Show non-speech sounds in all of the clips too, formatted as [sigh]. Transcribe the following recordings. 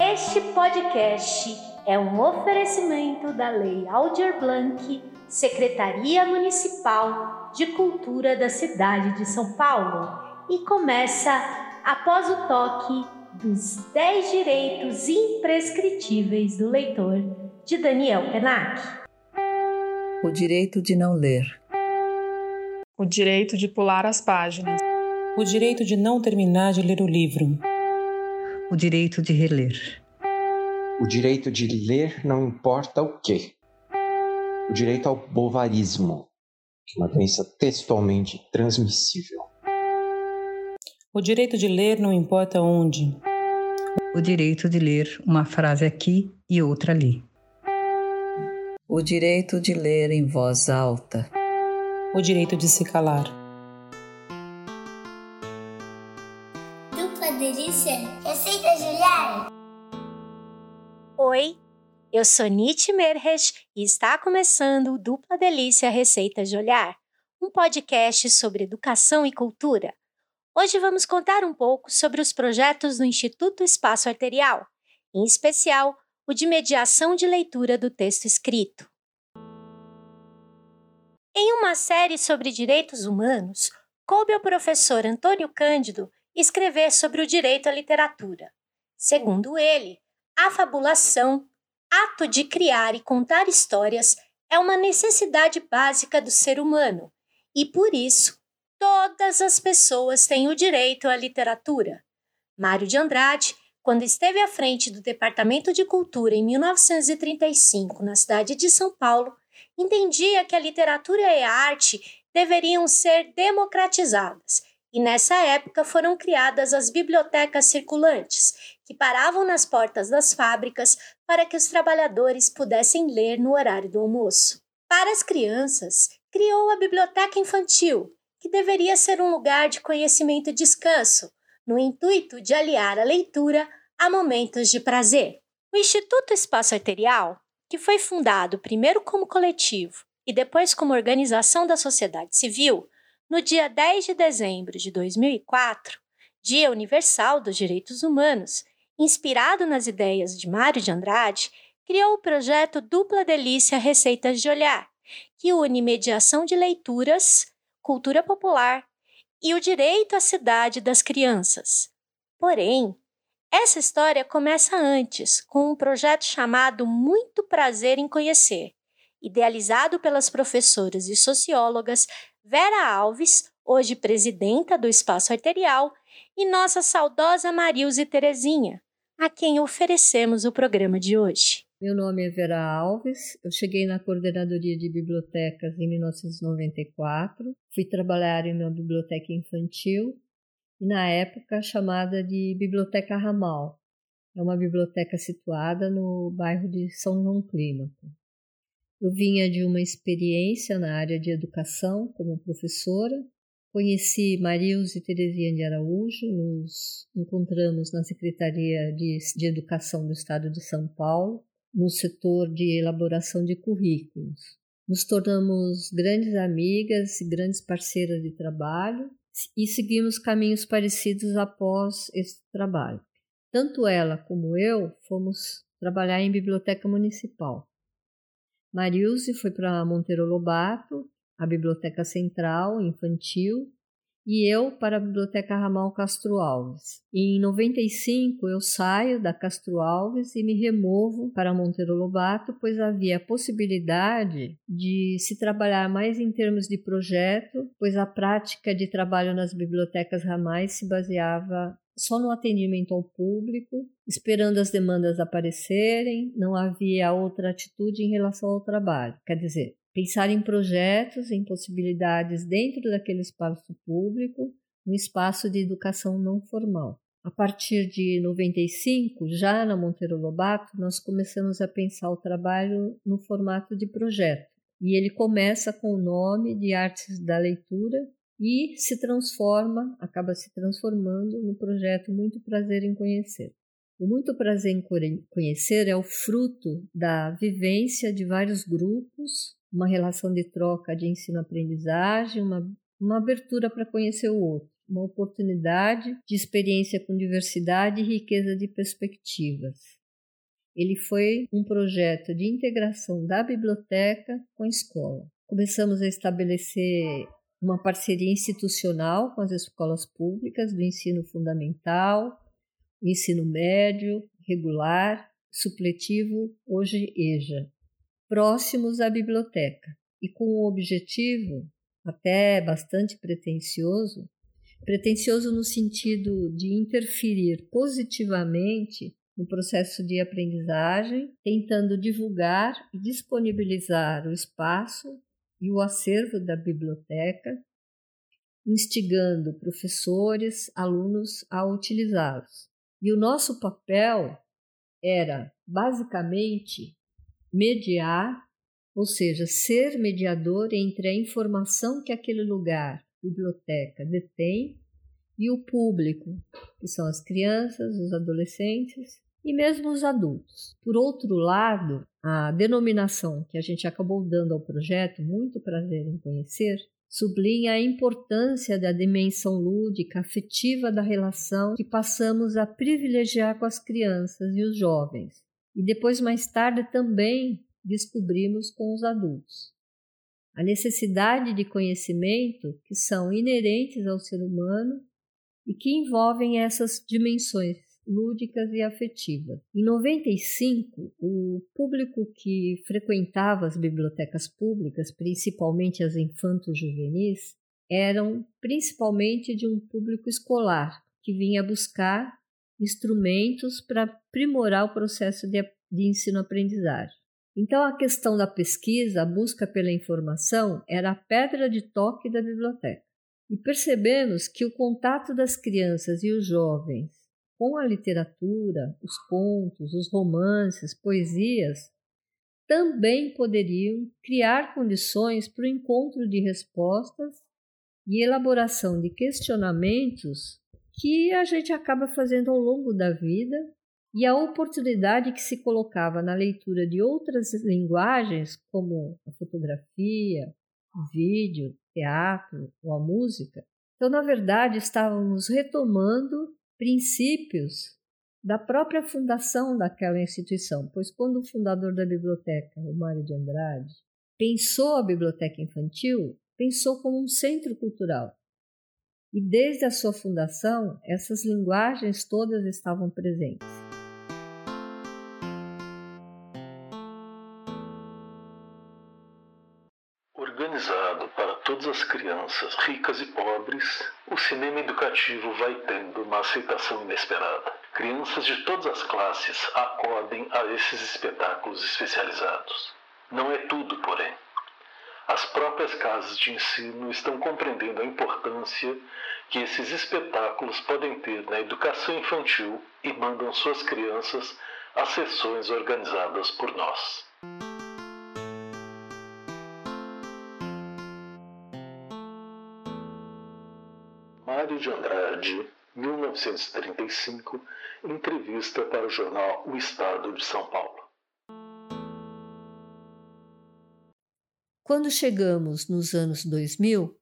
Este podcast é um oferecimento da Lei Aldir Blanc, Secretaria Municipal de Cultura da cidade de São Paulo, e começa após o toque dos 10 direitos imprescritíveis do leitor, de Daniel Penac. O direito de não ler. O direito de pular as páginas. O direito de não terminar de ler o livro. O direito de reler. O direito de ler não importa o quê. O direito ao bovarismo, que é uma doença textualmente transmissível. O direito de ler não importa onde. O direito de ler uma frase aqui e outra ali. O direito de ler em voz alta. O direito de se calar. Eu sou Nietzsche Merres e está começando o Dupla Delícia Receitas de Olhar, um podcast sobre educação e cultura. Hoje vamos contar um pouco sobre os projetos do Instituto Espaço Arterial, em especial o de mediação de leitura do texto escrito. Em uma série sobre direitos humanos, coube ao professor Antônio Cândido escrever sobre o direito à literatura. Segundo ele, a fabulação, ato de criar e contar histórias, é uma necessidade básica do ser humano e, por isso, todas as pessoas têm o direito à literatura. Mário de Andrade, quando esteve à frente do Departamento de Cultura em 1935 na cidade de São Paulo, entendia que a literatura e a arte deveriam ser democratizadas, e nessa época foram criadas as bibliotecas circulantes, que paravam nas portas das fábricas para que os trabalhadores pudessem ler no horário do almoço. Para as crianças, criou a biblioteca infantil, que deveria ser um lugar de conhecimento e descanso, no intuito de aliar a leitura a momentos de prazer. O Instituto Espaço Arterial, que foi fundado primeiro como coletivo e depois como organização da sociedade civil, no dia 10 de dezembro de 2004, Dia Universal dos Direitos Humanos, inspirado nas ideias de Mário de Andrade, criou o projeto Dupla Delícia Receitas de Olhar, que une mediação de leituras cultura popular e o direito à cidade das crianças. Porém, essa história começa antes, com um projeto chamado Muito Prazer em Conhecer, idealizado pelas professoras e sociólogas Vera Alves, hoje presidenta do Espaço Arterial, e nossa saudosa Marilze Terezinha, a quem oferecemos o programa de hoje. Meu nome é Vera Alves, eu cheguei na coordenadoria de bibliotecas em 1994, fui trabalhar em uma biblioteca infantil na época chamada de Biblioteca Ramal. É uma biblioteca situada no bairro de São João Clímaco. Eu vinha de uma experiência na área de educação como professora. Conheci Marilze Terezinha de Araújo, nos encontramos na Secretaria de, de Educação do Estado de São Paulo no setor de elaboração de currículos. Nos tornamos grandes amigas e grandes parceiras de trabalho e seguimos caminhos parecidos após esse trabalho. Tanto ela como eu fomos trabalhar em biblioteca municipal. Marilze foi para Monteiro Lobato, a biblioteca central infantil, e eu para a Biblioteca Ramal Castro Alves. Em 95 eu saio da Castro Alves e me removo para Monteiro Lobato, pois havia a possibilidade de se trabalhar mais em termos de projeto, pois a prática de trabalho nas bibliotecas ramais se baseava só no atendimento ao público, esperando as demandas aparecerem, não havia outra atitude em relação ao trabalho. Quer dizer, pensar em projetos, em possibilidades dentro daquele espaço público, um espaço de educação não formal. A partir de 95, já na Monteiro Lobato, nós começamos a pensar o trabalho no formato de projeto. E ele começa com o nome de Artes da Leitura e se transforma, acaba se transformando no projeto Muito Prazer em Conhecer. O Muito Prazer em Conhecer é o fruto da vivência de vários grupos uma relação de troca de ensino-aprendizagem, uma, uma abertura para conhecer o outro. uma oportunidade de experiência com diversidade e riqueza de perspectivas. Ele foi um projeto de integração da biblioteca com a escola. Começamos a estabelecer uma parceria institucional com as escolas públicas do ensino fundamental, ensino médio, regular, supletivo, hoje EJA, próximos à biblioteca e com o objetivo, até bastante pretensioso, pretensioso no sentido de interferir positivamente no processo de aprendizagem, tentando divulgar e disponibilizar o espaço e o acervo da biblioteca, instigando professores, alunos a utilizá-los. E o nosso papel era, basicamente, mediar, ou seja, ser mediador entre a informação que aquele lugar, biblioteca, detém e o público, que são as crianças, os adolescentes e mesmo os adultos. Por outro lado, a denominação que a gente acabou dando ao projeto, muito prazer em conhecer, sublinha a importância da dimensão lúdica, afetiva da relação que passamos a privilegiar com as crianças e os jovens. E depois, mais tarde, também descobrimos com os adultos. A necessidade de conhecimento que são inerentes ao ser humano e que envolvem essas dimensões lúdicas e afetivas. Em 95, o público que frequentava as bibliotecas públicas, principalmente as infanto-juvenis, eram principalmente de um público escolar que vinha buscar instrumentos para aprimorar o processo de, de ensino-aprendizagem. Então, a questão da pesquisa, a busca pela informação, era a pedra de toque da biblioteca. E percebemos que o contato das crianças e os jovens com a literatura, os contos, os romances, poesias, também poderiam criar condições para o encontro de respostas e elaboração de questionamentos que a gente acaba fazendo ao longo da vida e a oportunidade que se colocava na leitura de outras linguagens, como a fotografia, o vídeo, teatro ou a música. Então, na verdade, estávamos retomando princípios da própria fundação daquela instituição, pois quando o fundador da biblioteca, o Mário de Andrade, pensou a biblioteca infantil, pensou como um centro cultural. E desde a sua fundação, essas linguagens todas estavam presentes. todas as crianças, ricas e pobres, o cinema educativo vai tendo uma aceitação inesperada. Crianças de todas as classes acodem a esses espetáculos especializados. Não é tudo, porém. As próprias casas de ensino estão compreendendo a importância que esses espetáculos podem ter na educação infantil e mandam suas crianças a sessões organizadas por nós. Mário de Andrade, 1935, entrevista para o jornal O Estado de São Paulo. Quando chegamos nos anos 2000,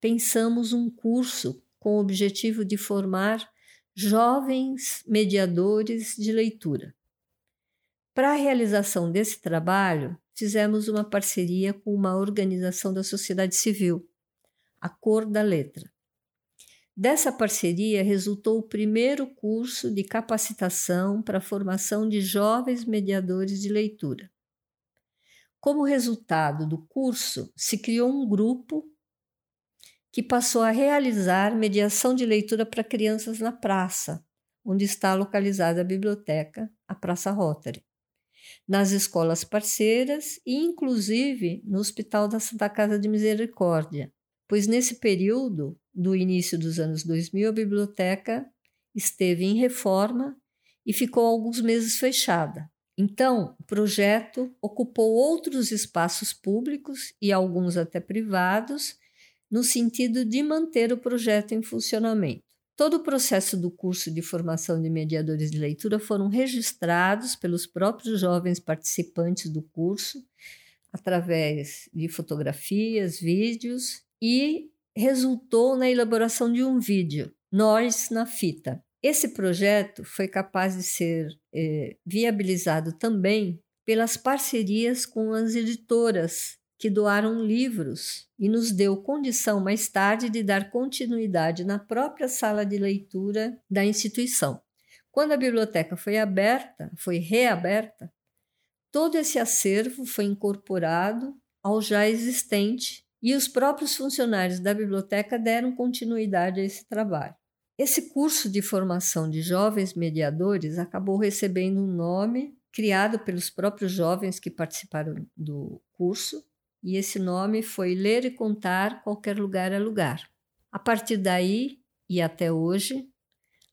pensamos um curso com o objetivo de formar jovens mediadores de leitura. Para a realização desse trabalho, fizemos uma parceria com uma organização da sociedade civil, a Cor da Letra. Dessa parceria resultou o primeiro curso de capacitação para a formação de jovens mediadores de leitura. Como resultado do curso, se criou um grupo que passou a realizar mediação de leitura para crianças na praça, onde está localizada a biblioteca, a Praça Rotary, nas escolas parceiras e, inclusive, no Hospital da Santa Casa de Misericórdia, pois nesse período do início dos anos 2000 a biblioteca esteve em reforma e ficou alguns meses fechada. Então, o projeto ocupou outros espaços públicos e alguns até privados, no sentido de manter o projeto em funcionamento. Todo o processo do curso de formação de mediadores de leitura foram registrados pelos próprios jovens participantes do curso, através de fotografias, vídeos e resultou na elaboração de um vídeo, Nós na Fita. Esse projeto foi capaz de ser eh, viabilizado também pelas parcerias com as editoras que doaram livros e nos deu condição mais tarde de dar continuidade na própria sala de leitura da instituição. Quando a biblioteca foi aberta, foi reaberta, todo esse acervo foi incorporado ao já existente e os próprios funcionários da biblioteca deram continuidade a esse trabalho. Esse curso de formação de jovens mediadores acabou recebendo um nome criado pelos próprios jovens que participaram do curso e esse nome foi Ler e Contar Qualquer Lugar é Lugar. A partir daí e até hoje,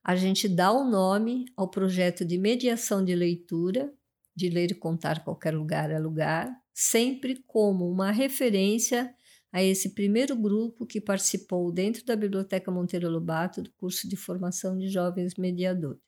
a gente dá o nome ao projeto de mediação de leitura, de ler e contar qualquer lugar é lugar, sempre como uma referência a esse primeiro grupo que participou dentro da Biblioteca Monteiro Lobato do curso de formação de jovens mediadores.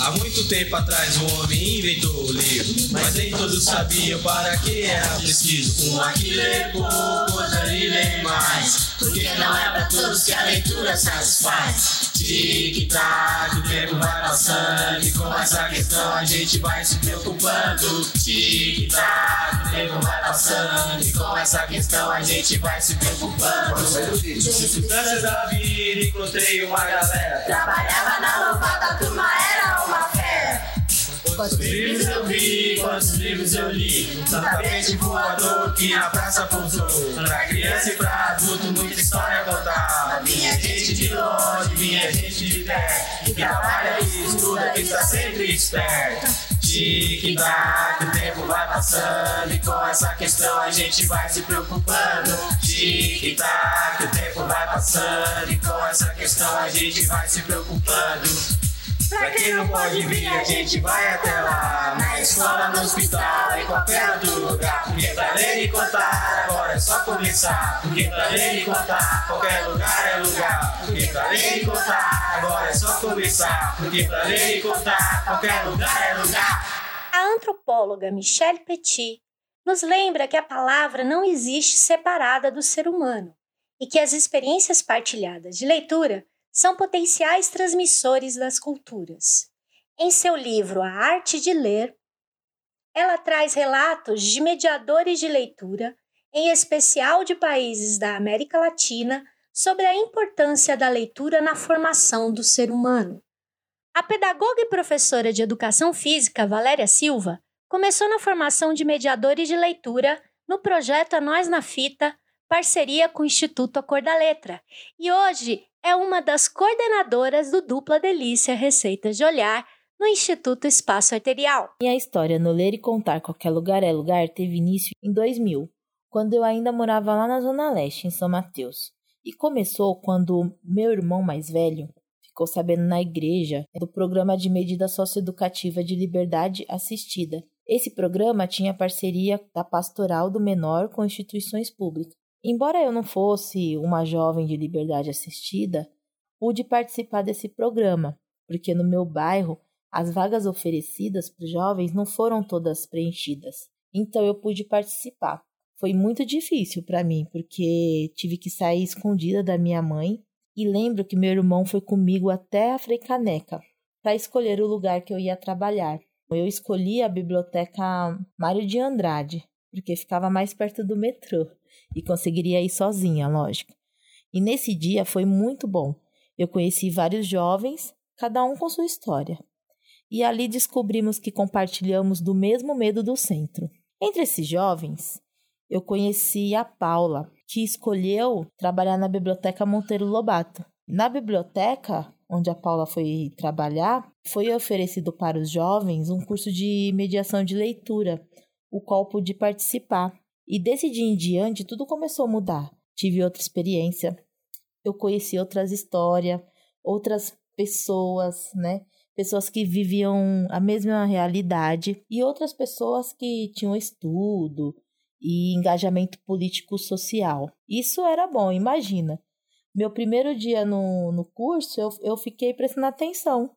Há muito tempo atrás o homem inventou o livro, mas nem todos sabiam para que era preciso. Um aqui lê pouco, outro ali lê mais, porque não é para todos que a leitura satisfaz. Tic-tac, o tempo vai passando e com essa questão a gente vai se preocupando. Tic-tac, o tempo vai passando e com essa questão a gente vai se preocupando. Circunstâncias da vida, encontrei uma galera. Trabalhava na louvada, a turma era. Quantos livros eu vi, quantos livros eu li? Tapete voador que a praça pousou. Pra criança e pra adulto, muita história contar. Vinha gente de longe, vinha gente de perto Que trabalha e estuda, que está sempre esperto. Tic-tac, o tempo vai passando E com essa questão a gente vai se preocupando. Tic-tac, o tempo vai passando E com essa questão a gente vai se preocupando Pra quem não pode vir, a gente vai até lá. Na escola, no hospital, em qualquer outro lugar. Porque pra ler e contar, agora é só começar. Porque pra ler e contar, qualquer lugar é lugar. Porque pra ler e contar, agora é só começar. Porque pra ler e contar, qualquer lugar é lugar. A antropóloga Michelle Petit nos lembra que a palavra não existe separada do ser humano e que as experiências partilhadas de leitura são potenciais transmissores das culturas. Em seu livro A Arte de Ler, ela traz relatos de mediadores de leitura, em especial de países da América Latina, sobre a importância da leitura na formação do ser humano. A pedagoga e professora de educação física Valéria Silva começou na formação de mediadores de leitura no projeto A Nós na Fita, parceria com o Instituto A Cor da Letra, e hoje é uma das coordenadoras do Dupla Delícia Receitas de Olhar no Instituto Espaço Arterial. Minha história no Ler e Contar Qualquer Lugar é Lugar teve início em 2000, quando eu ainda morava lá na Zona Leste, em São Mateus. E começou quando meu irmão mais velho ficou sabendo na igreja do programa de medida socioeducativa de liberdade assistida. Esse programa tinha parceria da Pastoral do Menor com instituições públicas. Embora eu não fosse uma jovem de liberdade assistida, pude participar desse programa, porque no meu bairro as vagas oferecidas para os jovens não foram todas preenchidas. Então eu pude participar. Foi muito difícil para mim, porque tive que sair escondida da minha mãe e lembro que meu irmão foi comigo até a Freicaneca para escolher o lugar que eu ia trabalhar. Eu escolhi a biblioteca Mário de Andrade, porque ficava mais perto do metrô e conseguiria ir sozinha, lógico. E nesse dia foi muito bom. Eu conheci vários jovens, cada um com sua história. E ali descobrimos que compartilhamos do mesmo medo do centro. Entre esses jovens, eu conheci a Paula, que escolheu trabalhar na Biblioteca Monteiro Lobato. Na biblioteca, onde a Paula foi trabalhar, foi oferecido para os jovens um curso de mediação de leitura, o qual pude participar. E desse dia em diante, tudo começou a mudar. Tive outra experiência, eu conheci outras histórias, outras pessoas, né? Pessoas que viviam a mesma realidade e outras pessoas que tinham estudo e engajamento político-social. Isso era bom, imagina. Meu primeiro dia no, no curso, eu, eu fiquei prestando atenção,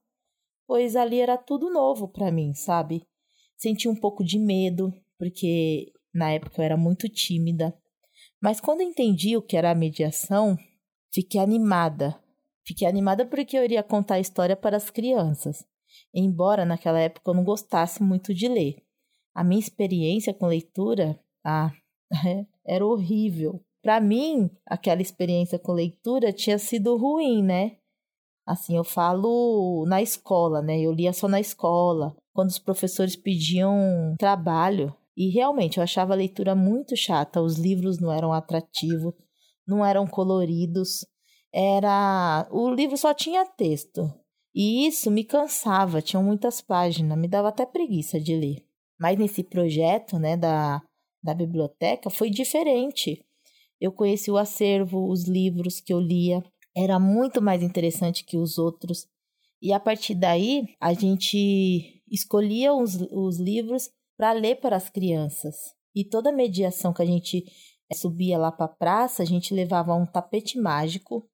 pois ali era tudo novo para mim, sabe? Senti um pouco de medo, porque na época eu era muito tímida, Mas quando entendi o que era a mediação, fiquei animada. Fiquei animada porque eu iria contar a história para as crianças, embora naquela época eu não gostasse muito de ler. A minha experiência com leitura, ah, [laughs] era horrível. Para mim, aquela experiência com leitura tinha sido ruim, né? Assim, eu falo na escola, né? Eu lia só na escola, quando os professores pediam trabalho. E realmente eu achava a leitura muito chata, os livros não eram atrativos, não eram coloridos, era o livro só tinha texto. E isso me cansava, tinham muitas páginas, me dava até preguiça de ler. Mas nesse projeto, né, da, da biblioteca foi diferente. Eu conheci o acervo, os livros que eu lia, era muito mais interessante que os outros. E a partir daí, a gente escolhia os, os livros para ler para as crianças. E toda mediação que a gente eh, subia lá para a praça, a gente levava um tapete mágico,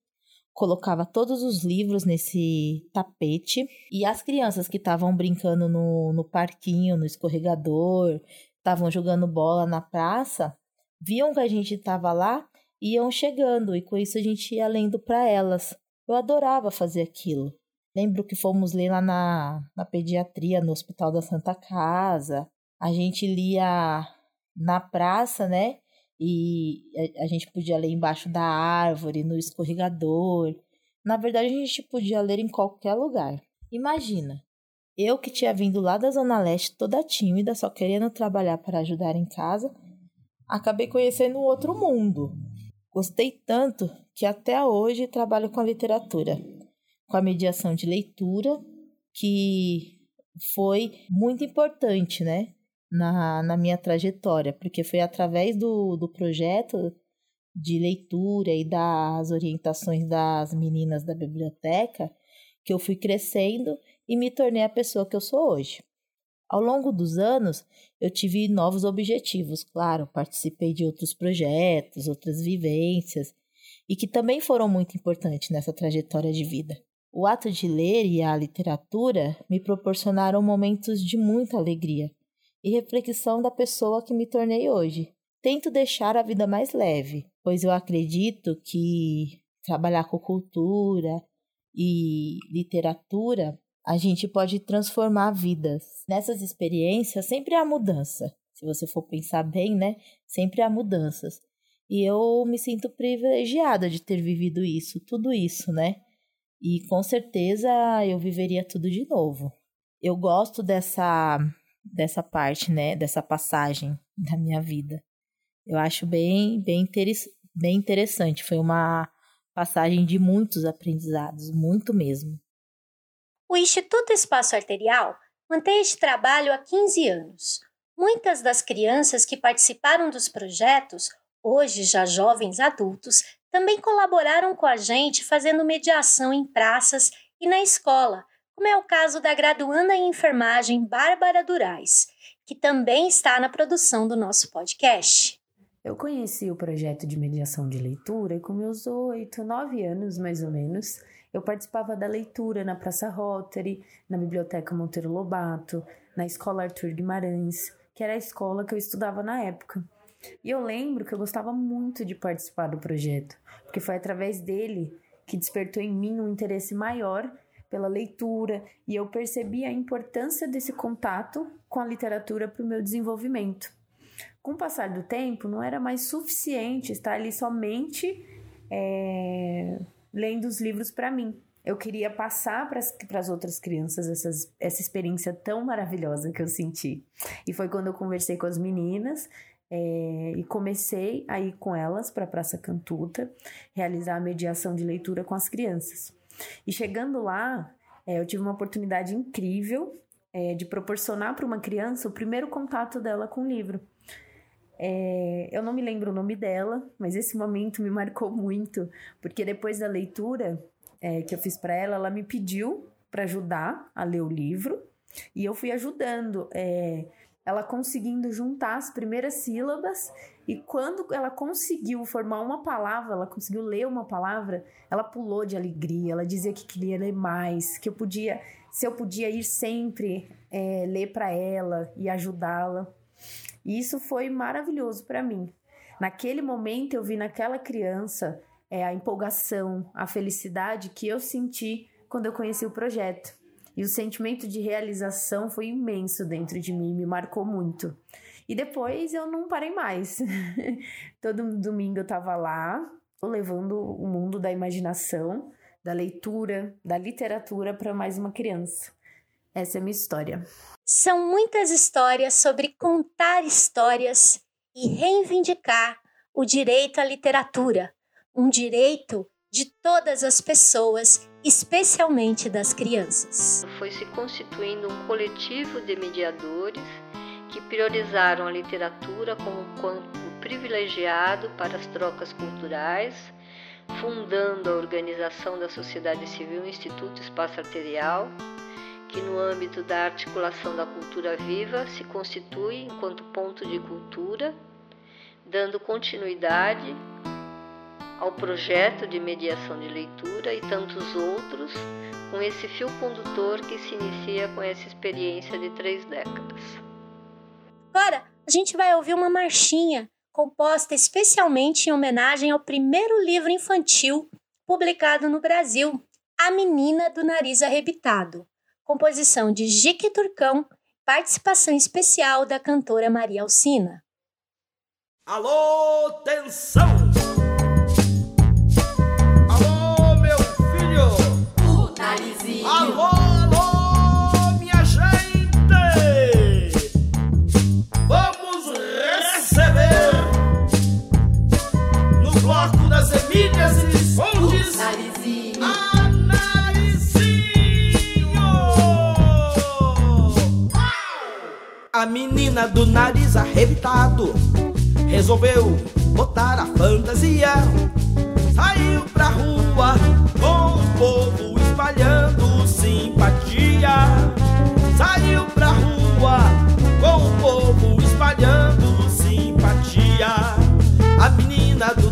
colocava todos os livros nesse tapete e as crianças que estavam brincando no, no parquinho, no escorregador, estavam jogando bola na praça, viam que a gente estava lá iam chegando e com isso a gente ia lendo para elas. Eu adorava fazer aquilo. Lembro que fomos ler lá na, na pediatria, no Hospital da Santa Casa. A gente lia na praça, né? E a, gente podia ler embaixo da árvore, no escorregador. Na verdade, a gente podia ler em qualquer lugar. Imagina, eu que tinha vindo lá da Zona Leste toda tímida, só querendo trabalhar para ajudar em casa, acabei conhecendo outro mundo. Gostei tanto que até hoje trabalho com a literatura, com a mediação de leitura, que foi muito importante, né? Na, na minha trajetória, porque foi através do, do projeto de leitura e das orientações das meninas da biblioteca que eu fui crescendo e me tornei a pessoa que eu sou hoje. Ao longo dos anos, eu tive novos objetivos, claro, participei de outros projetos, outras vivências, e que também foram muito importantes nessa trajetória de vida. O ato de ler e a literatura me proporcionaram momentos de muita alegria e reflexão da pessoa que me tornei hoje. Tento deixar a vida mais leve, pois eu acredito que trabalhar com cultura e literatura a gente pode transformar vidas. Nessas experiências sempre há mudança. Se você for pensar bem, né? Sempre há mudanças. E eu me sinto privilegiada de ter vivido isso, tudo isso, né? E com certeza eu viveria tudo de novo. Eu gosto dessa dessa parte, né, dessa passagem da minha vida. Eu acho bem bem, bem interessante. Foi uma passagem de muitos aprendizados, muito mesmo. O Instituto Espaço Arterial mantém este trabalho há 15 anos. Muitas das crianças que participaram dos projetos, hoje já jovens adultos, também colaboraram com a gente fazendo mediação em praças e na escola, como é o caso da graduanda em enfermagem Bárbara Durais, que também está na produção do nosso podcast. Eu conheci o projeto de mediação de leitura com meus oito, nove anos mais ou menos eu participava da leitura na Praça Rotary, na Biblioteca Monteiro Lobato, na Escola Arthur Guimarães, que era a escola que eu estudava na época. E eu lembro que eu gostava muito de participar do projeto, porque foi através dele que despertou em mim um interesse maior pela leitura e eu percebi a importância desse contato com a literatura para o meu desenvolvimento. Com o passar do tempo, não era mais suficiente estar ali somente é, lendo os livros para mim. Eu queria passar para as outras crianças essas, essa experiência tão maravilhosa que eu senti. E foi quando eu conversei com as meninas é, e comecei a ir com elas para a Praça Cantuta, realizar a mediação de leitura com as crianças. E chegando lá, é, eu tive uma oportunidade incrível é, de proporcionar para uma criança o primeiro contato dela com o livro. É, eu não me lembro o nome dela, mas esse momento me marcou muito, porque depois da leitura é, que eu fiz para ela, ela me pediu para ajudar a ler o livro e eu fui ajudando. É, ela conseguindo juntar as primeiras sílabas e quando ela conseguiu formar uma palavra, ela conseguiu ler uma palavra, ela pulou de alegria, ela dizia que queria ler mais, que eu podia, se eu podia ir sempre é, ler para ela e ajudá-la. E isso foi maravilhoso para mim. Naquele momento eu vi naquela criança é, a empolgação, a felicidade que eu senti quando eu conheci o projeto. E o sentimento de realização foi imenso dentro de mim, me marcou muito. E depois eu não parei mais. [laughs] Todo domingo eu estava lá, levando o mundo da imaginação, da leitura, da literatura para mais uma criança. Essa é a minha história. São muitas histórias sobre contar histórias e reivindicar o direito à literatura, um direito de todas as pessoas, especialmente das crianças. Foi se constituindo um coletivo de mediadores que priorizaram a literatura como um campo privilegiado para as trocas culturais, fundando a organização da sociedade civil Instituto Espaço Arterial, que no âmbito da articulação da cultura viva se constitui enquanto ponto de cultura, dando continuidade ao projeto de mediação de leitura e tantos outros, com esse fio condutor que se inicia com essa experiência de três décadas. Agora, a gente vai ouvir uma marchinha composta especialmente em homenagem ao primeiro livro infantil publicado no Brasil, A Menina do Nariz Arrebitado, composição de Jique Turcão, participação especial da cantora Maria Alcina. Alô, atenção! Menina do nariz arrebitado resolveu botar a fantasia. Saiu pra rua com o povo espalhando simpatia. Saiu pra rua com o povo espalhando simpatia. A menina do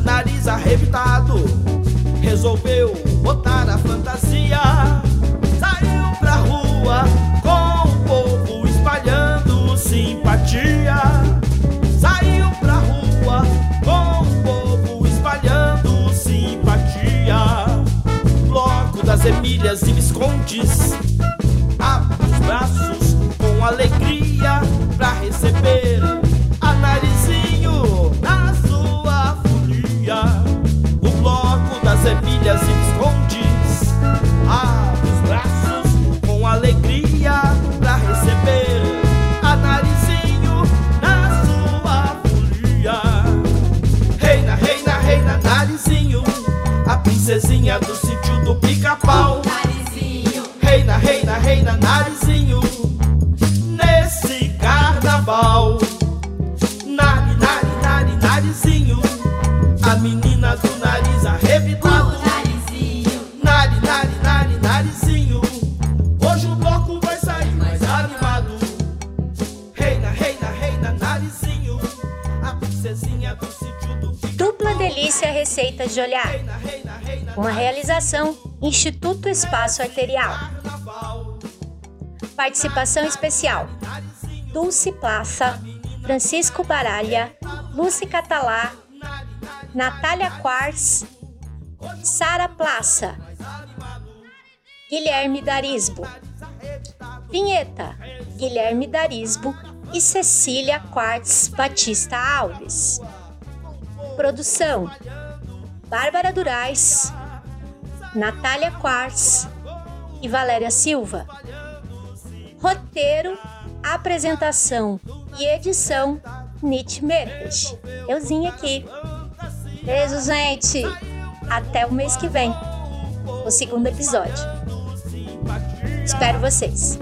e Viscondes abre Dupla Delícia Receitas de Olhar. Uma realização Instituto Espaço Arterial. Participação especial: Dulce Plaça, Francisco Baralha, Lúcia Catalá, Natália Quartz, Sara Plaça, Guilherme Darisbo. Vinheta: Guilherme Darisbo e Cecília Quartz Batista Alves. Produção: Bárbara Durais, Natália Quartz e Valéria Silva. Roteiro, apresentação e edição Nietzsche Merkes. Euzinha aqui. Beijo, gente. Até o mês que vem. O segundo episódio. Espero vocês.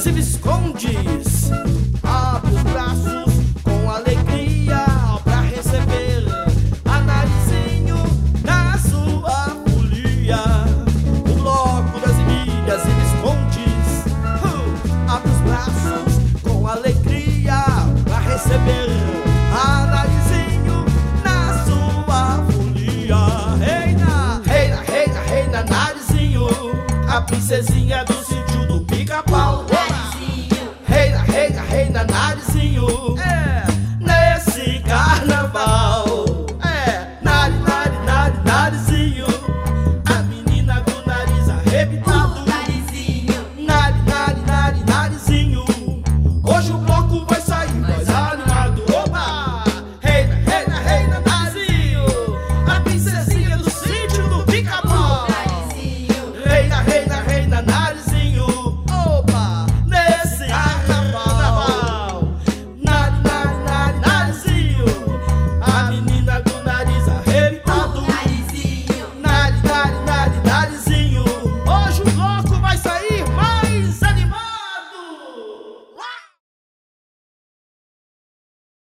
Emílias e Viscondes abre os braços com alegria pra receber a narizinho na sua folia. O bloco das Emílias e Viscondes uh, abre os braços com alegria pra receber a narizinho na sua folia. Reina, reina, reina, reina, narizinho, a princesinha do sítio